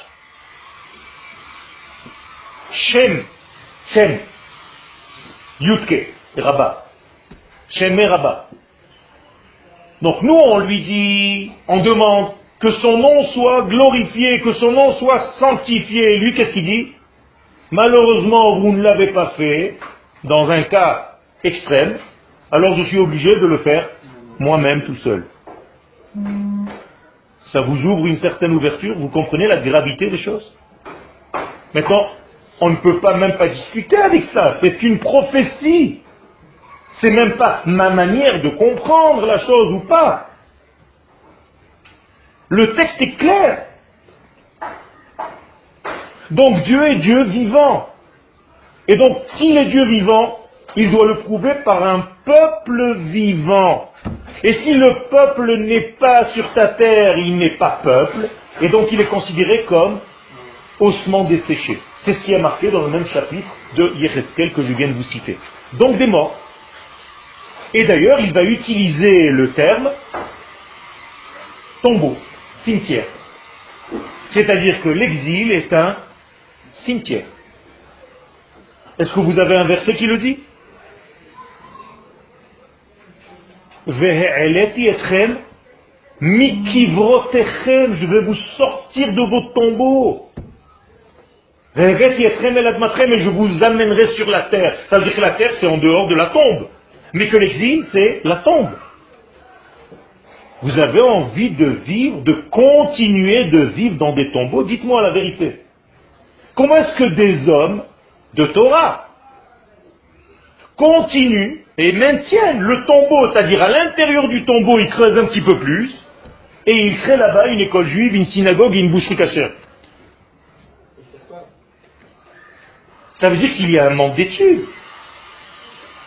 Shem, Shem, Yutke, Rabba. Shem et Rabba. Donc nous, on lui dit, on demande que son nom soit glorifié, que son nom soit sanctifié. Lui, qu'est-ce qu'il dit? Malheureusement, vous ne l'avez pas fait dans un cas extrême, alors je suis obligé de le faire moi-même tout seul. Ça vous ouvre une certaine ouverture, vous comprenez la gravité des choses? Maintenant, on ne peut pas même pas discuter avec ça, c'est une prophétie. C'est même pas ma manière de comprendre la chose ou pas. Le texte est clair. Donc Dieu est Dieu vivant. Et donc s'il est Dieu vivant, il doit le prouver par un peuple vivant. Et si le peuple n'est pas sur ta terre, il n'est pas peuple, et donc il est considéré comme ossement desséché. C'est ce qui est marqué dans le même chapitre de Yecheskel que je viens de vous citer. Donc des morts. Et d'ailleurs, il va utiliser le terme tombeau, cimetière. C'est-à-dire que l'exil est un cimetière. Est-ce que vous avez un verset qui le dit? Je vais vous sortir de vos tombeaux. Et je vous amènerai sur la terre. Ça veut dire que la terre, c'est en dehors de la tombe. Mais que l'exil, c'est la tombe. Vous avez envie de vivre, de continuer de vivre dans des tombeaux? Dites-moi la vérité. Comment est-ce que des hommes de Torah continuent et maintiennent le tombeau, c'est-à-dire à, l'intérieur du tombeau, ils creusent un petit peu plus, et ils créent là-bas une école juive, une synagogue et une boucherie cachère. Ça veut dire qu'il y a un manque d'études.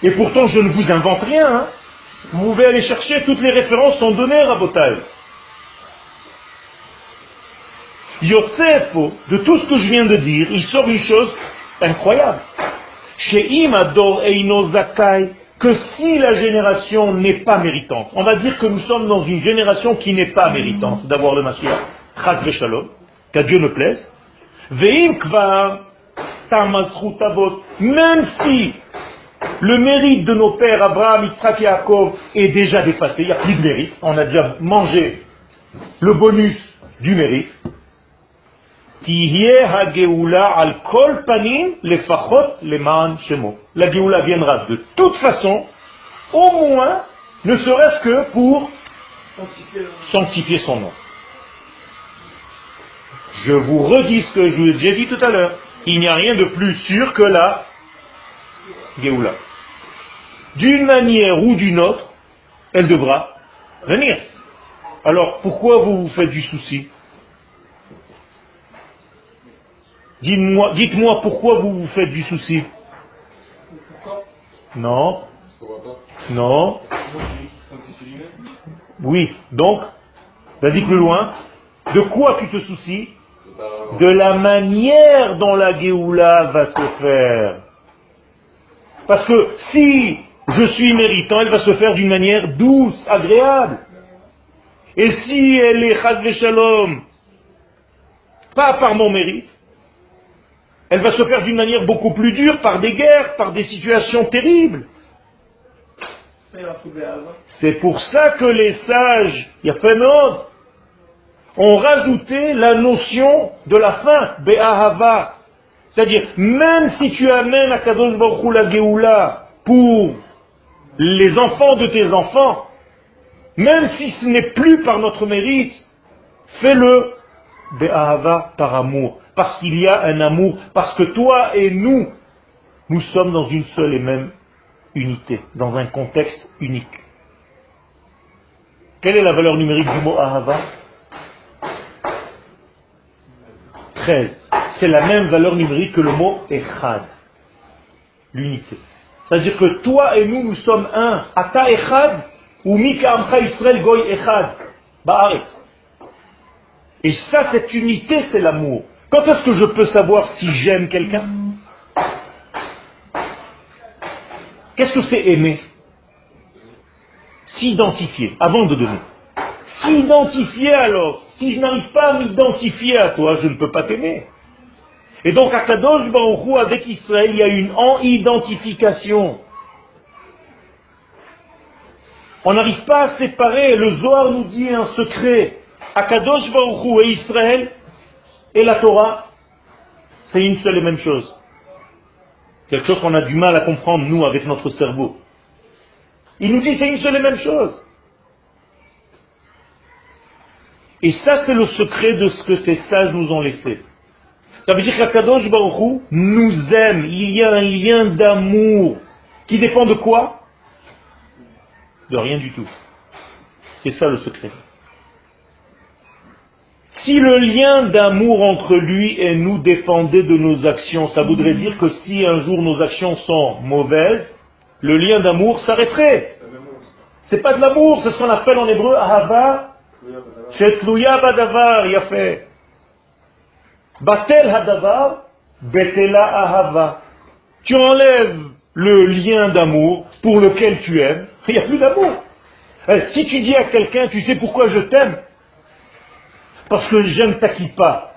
Et pourtant, je ne vous invente rien. Hein. Vous pouvez aller chercher, toutes les références sont données à Rabotai. Yosef, de tout ce que je viens de dire, il sort une chose incroyable. Chez Imador Eino Zakai, que si la génération n'est pas méritante, on va dire que nous sommes dans une génération qui n'est pas méritante d'avoir le Mashiach, Chaz Shalom, qu'à Dieu me plaise, Veim Kvar même si le mérite de nos pères Abraham, Yitzhak et Yaakov est déjà dépassé, il n'y a plus de mérite, on a déjà mangé le bonus du mérite, la Géoula viendra de toute façon, au moins, ne serait-ce que pour sanctifier son nom. Je vous redis ce que je vous ai dit tout à l'heure. Il n'y a rien de plus sûr que la Géoula. D'une manière ou d'une autre, elle devra venir. Alors, pourquoi vous vous faites du souci? Dites-moi dites pourquoi vous vous faites du souci Non. Non. Oui. Donc, vas-y plus loin. De quoi tu te soucies? De la manière dont la Géoula va se faire. Parce que si je suis méritant, elle va se faire d'une manière douce, agréable. Et si elle est chazve shalom, pas par mon mérite, elle va se faire d'une manière beaucoup plus dure, par des guerres, par des situations terribles. C'est pour ça que les sages, il y a fait ont rajouté la notion de la fin, Be'ahava. C'est-à-dire, même si tu amènes à Kadosh Baruch la pour les enfants de tes enfants, même si ce n'est plus par notre mérite, fais-le Be'ahava par amour. Parce qu'il y a un amour, parce que toi et nous, nous sommes dans une seule et même unité, dans un contexte unique. Quelle est la valeur numérique du mot Ahava? 13. C'est la même valeur numérique que le mot Echad. L'unité. C'est-à-dire que toi et nous, nous sommes un. Ata Echad ou Mika Amcha Israël Goy Echad. Ba'aretz. Et ça, cette unité, c'est l'amour. Quand est-ce que je peux savoir si j'aime quelqu'un? Qu'est-ce que c'est aimer? S'identifier, avant de donner. S'identifier alors. Si je n'arrive pas à m'identifier à toi, je ne peux pas t'aimer. Et donc à Kadosh avec Israël, il y a une en-identification. On n'arrive pas à séparer. Le Zohar nous dit un secret. Akadosh Baruch et Israël et la Torah, c'est une seule et même chose. Quelque chose qu'on a du mal à comprendre, nous, avec notre cerveau. Il nous dit c'est une seule et même chose. Et ça, c'est le secret de ce que ces sages nous ont laissé. Ça veut dire qu'Akadosh Baruchou nous aime. Il y a un lien d'amour qui dépend de quoi? De rien du tout. C'est ça le secret. Si le lien d'amour entre lui et nous dépendait de nos actions, ça voudrait dire que si un jour nos actions sont mauvaises, le lien d'amour s'arrêterait. C'est pas de l'amour, c'est ce qu'on appelle en hébreu Ahava. Shetluya Badavar, Yafé. Batel hadavar, betela ahava. Tu enlèves le lien d'amour pour lequel tu aimes, il n'y a plus d'amour. Eh, si tu dis à quelqu'un, tu sais pourquoi je t'aime? Parce que j'aime ta kippa.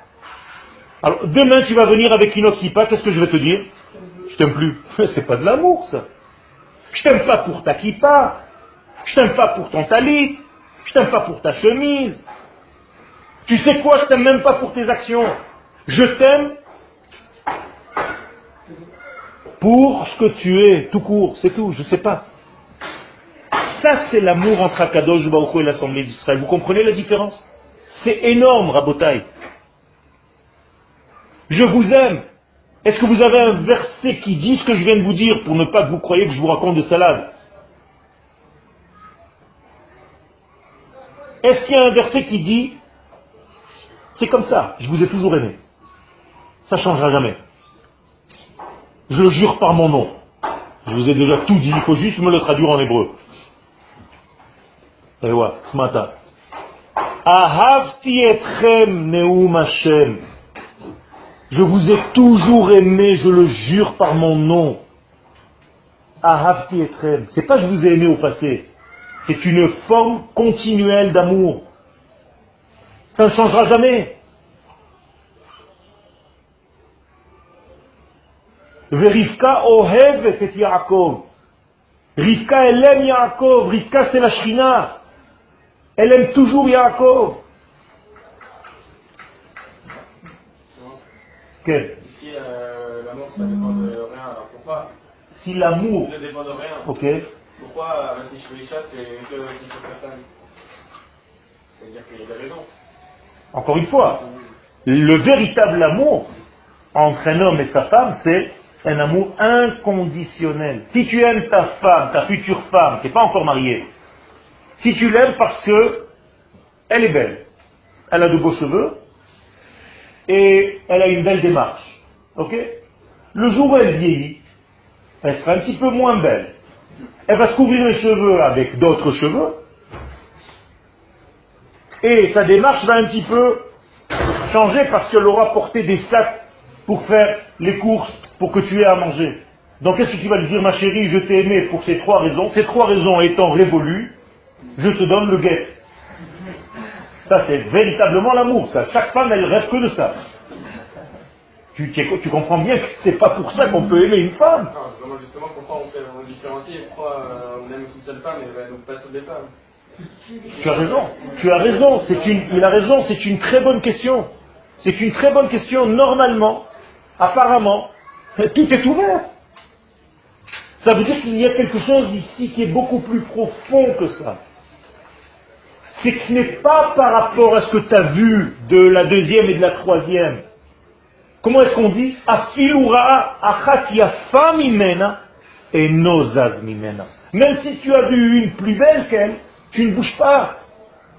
Alors, demain, tu vas venir avec une autre kippa, qu'est-ce que je vais te dire? Je t'aime plus. C'est pas de l'amour, ça. Je t'aime pas pour ta kippa. Je t'aime pas pour ton talit. Je t'aime pas pour ta chemise. Tu sais quoi? Je t'aime même pas pour tes actions. Je t'aime pour ce que tu es, tout court, c'est tout, je sais pas. Ça, c'est l'amour entre Akadosh Baruch et l'Assemblée d'Israël. Vous comprenez la différence? C'est énorme, Rabotai. Je vous aime. Est-ce que vous avez un verset qui dit ce que je viens de vous dire pour ne pas que vous croyez que je vous raconte des salades? Est-ce qu'il y a un verset qui dit c'est comme ça, je vous ai toujours aimé. Ça ne changera jamais. Je le jure par mon nom. Je vous ai déjà tout dit, il faut juste me le traduire en hébreu. Et voilà, ce matin. Ahavti etchem neum Hashem. Je vous ai toujours aimé, je le jure par mon nom. Ahavti etchem. C'est pas je vous ai aimé au passé. C'est une forme continuelle d'amour. Ça ne changera jamais. Rivka ohevet et Yaakov. Rivka, elle aime Yaakov. Rivka, c'est la Shrina. Elle aime toujours Yaakov. Ici, euh, l'amour, ça dépend de rien. Alors pourquoi? Si l'amour, ne dépend de rien. ok, Pourquoi, euh, si je fais les chats, c'est que personne? C'est-à-dire qu'il y a des raisons. encore une fois, le véritable amour entre un homme et sa femme, c'est un amour inconditionnel. Si tu aimes ta femme, ta future femme, qui n'est pas encore mariée, si tu l'aimes parce que elle est belle, elle a de beaux cheveux et elle a une belle démarche, ok? Le jour où elle vieillit, elle sera un petit peu moins belle. Elle va se couvrir les cheveux avec d'autres cheveux et sa démarche va un petit peu changer parce qu'elle aura porté des sacs pour faire les courses, pour que tu aies à manger. Donc qu'est-ce que tu vas lui dire, ma chérie, je t'ai aimé pour ces trois raisons. Ces trois raisons étant révolues, je te donne le guet. Ça, c'est véritablement l'amour. Ça. Chaque femme, elle rêve que de ça. Tu, tu- tu comprends bien que c'est pas pour ça qu'on peut aimer une femme. Non, justement pourquoi on, fait, on différencie et pourquoi euh, on aime qu'une seule femme et donc pas toutes les femmes. Tu as raison. Tu as raison. C'est une, il a raison. C'est une très bonne question. C'est une très bonne question. Normalement, apparemment, tout est ouvert. Ça veut dire qu'il y a quelque chose ici qui est beaucoup plus profond que ça. C'est que ce n'est pas par rapport à ce que tu as vu de la deuxième et de la troisième. Comment est-ce qu'on dit? Et. Même si tu as vu une plus belle qu'elle, tu ne bouges pas.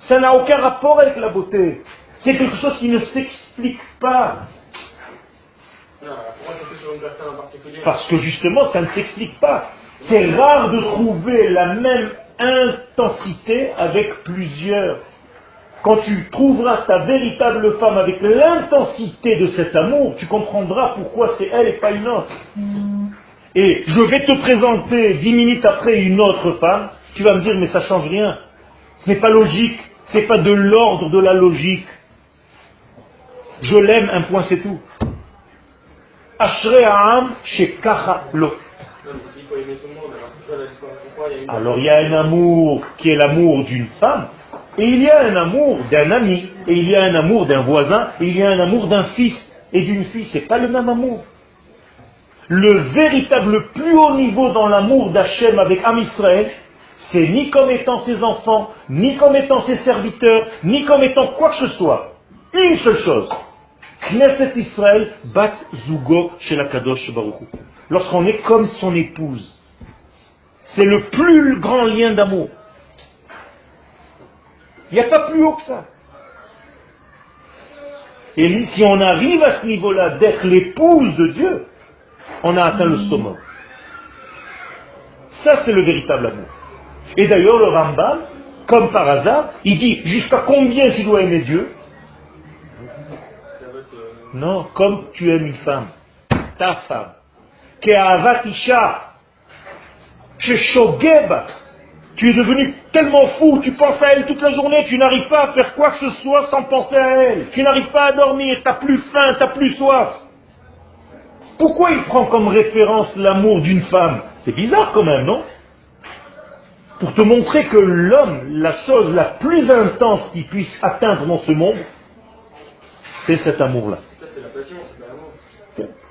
Ça n'a aucun rapport avec la beauté. C'est quelque chose qui ne s'explique pas. Non, alors pourquoi c'est que sur une personne en particulier Parce que justement, ça ne s'explique pas. C'est rare de trouver la même intensité avec plusieurs. Quand tu trouveras ta véritable femme avec l'intensité de cet amour, tu comprendras pourquoi c'est elle et pas une autre. Et je vais te présenter dix minutes après une autre femme, tu vas me dire mais ça change rien. Ce n'est pas logique, ce n'est pas de l'ordre de la logique. Je l'aime, un point c'est tout. Ashrei Ha'am shekacha lo. Non, mais s'il faut Alors il y a un amour qui est l'amour d'une femme, et il y a un amour d'un ami, et il y a un amour d'un voisin, et il y a un amour d'un fils et d'une fille. C'est pas le même amour. Le véritable plus haut niveau dans l'amour d'Hachem avec Am Israël, c'est ni comme étant ses enfants, ni comme étant ses serviteurs, ni comme étant quoi que ce soit. Une seule chose. Knesset Israël bat zugo chez la Kadosh. Lorsqu'on est comme son épouse. C'est le plus grand lien d'amour. Il n'y a pas plus haut que ça. Et si on arrive à ce niveau-là d'être l'épouse de Dieu, on a atteint le summum. Ça, c'est le véritable amour. Et d'ailleurs, le Rambam, comme par hasard, il dit jusqu'à combien tu dois aimer Dieu? Non, comme tu aimes une femme, ta femme. Tu es devenu tellement fou, tu penses à elle toute la journée, tu n'arrives pas à faire quoi que ce soit sans penser à elle. Tu n'arrives pas à dormir, t'as plus faim, t'as plus soif. Pourquoi il prend comme référence l'amour d'une femme? C'est bizarre quand même, non? Pour te montrer que l'homme, la chose la plus intense qu'il puisse atteindre dans ce monde, c'est cet amour-là. Ça, c'est la passion, c'est l'amour.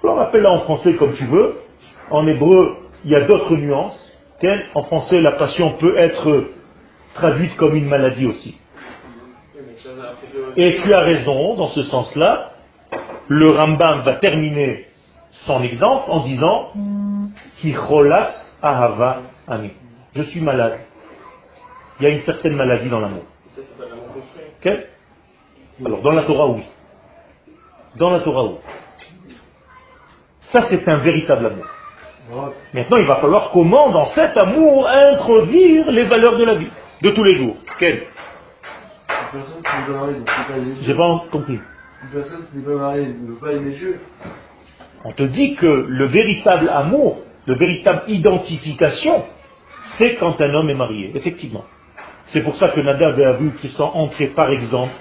Alors appelle-la en français comme tu veux. En hébreu, il y a d'autres nuances. En français, la passion peut être traduite comme une maladie aussi. Et tu as raison, dans ce sens-là, le Rambam va terminer son exemple en disant ahava ami. Je suis malade. Il y a une certaine maladie dans l'amour. Alors, dans la Torah, oui. Dans la Torah. Ça, c'est un véritable amour. Maintenant, il va falloir comment, dans cet amour, introduire les valeurs de la vie, de tous les jours. Quelles? Une personne qui n'est pas mariée, donc c'est pas aimer J'ai pas compris. Une personne qui n'est pas mariée ne veut pas aimer Dieu. On te dit que le véritable amour, le véritable identification, c'est quand un homme est marié, effectivement. C'est pour ça que Nadav et Abu, qui sont entrés par exemple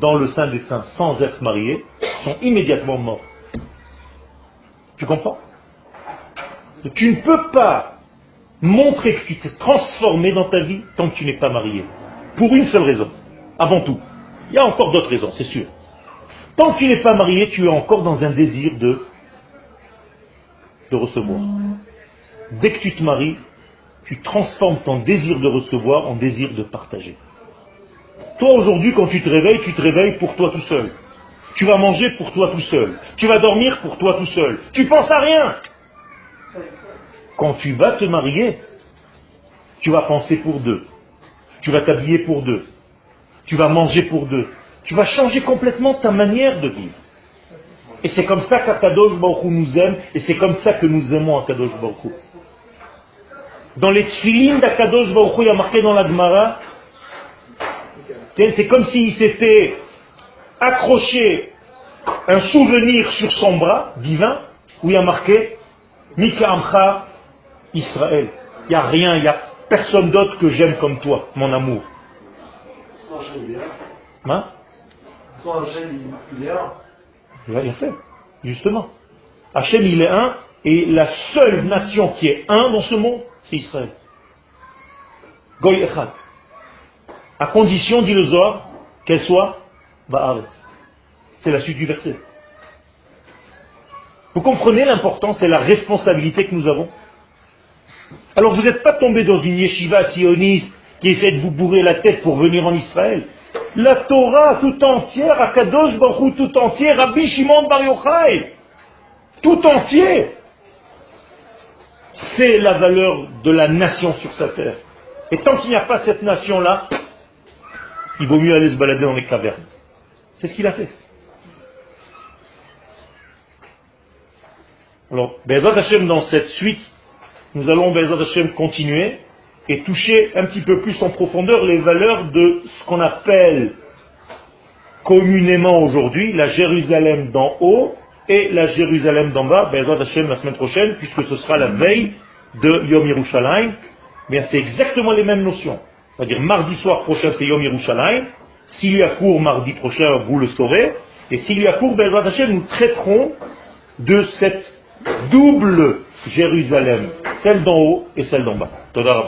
dans le sein des saints sans être mariés, sont immédiatement morts. Tu comprends? Tu ne peux pas montrer que tu t'es transformé dans ta vie tant que tu n'es pas marié. Pour une seule raison, avant tout. Il y a encore d'autres raisons, c'est sûr. Tant que tu n'es pas marié, tu es encore dans un désir de, de recevoir. Dès que tu te maries, tu transformes ton désir de recevoir en désir de partager. Toi aujourd'hui, quand tu te réveilles, tu te réveilles pour toi tout seul. Tu vas manger pour toi tout seul. Tu vas dormir pour toi tout seul. Tu penses à rien. Quand tu vas te marier, tu vas penser pour deux. Tu vas t'habiller pour deux. Tu vas manger pour deux. Tu vas changer complètement ta manière de vivre. Et c'est comme ça qu'Akadosh Baruch nous aime, et c'est comme ça que nous aimons Akadosh Baruch. Dans les tfilines d'Akadosh Baruch il y a marqué dans la Gemara, c'est comme s'il s'était accroché un souvenir sur son bras divin, où il y a marqué Mika Amcha Israël. Il n'y a rien, il n'y a personne d'autre que j'aime comme toi, mon amour. Quand Hachem il est un. Hein? Quand Hachem il- est un. Il a fait, justement. Hachem, il est un, et la seule nation qui est un dans ce monde, c'est Israël. Goy Echad. À condition, dit le Zohar, qu'elle soit Ba'aretz. C'est la suite du verset. Vous comprenez l'importance et la responsabilité que nous avons? Alors vous n'êtes pas tombé dans une yeshiva sioniste qui essaie de vous bourrer la tête pour venir en Israël. La Torah tout entière, Akadosh Baruch tout entier, Rabbi Shimon Bar Yochai, tout entier, c'est la valeur de la nation sur sa terre. Et tant qu'il n'y a pas cette nation-là, il vaut mieux aller se balader dans les cavernes. C'est ce qu'il a fait. Alors, Bezat Hashem, dans cette suite, nous allons, Bezat Hashem, continuer et toucher un petit peu plus en profondeur les valeurs de ce qu'on appelle communément aujourd'hui la Jérusalem d'en haut et la Jérusalem d'en bas, Bezat Hashem, la semaine prochaine, puisque ce sera la veille de Yom Yerushalayim. C'est exactement les mêmes notions. C'est-à-dire, mardi soir prochain, c'est Yom Yerushalayim. S'il y a cours mardi prochain, vous le saurez. Et s'il y a cours, Bezat Hashem, nous traiterons de cette double Jérusalem, celle d'en haut et celle d'en bas. Toda.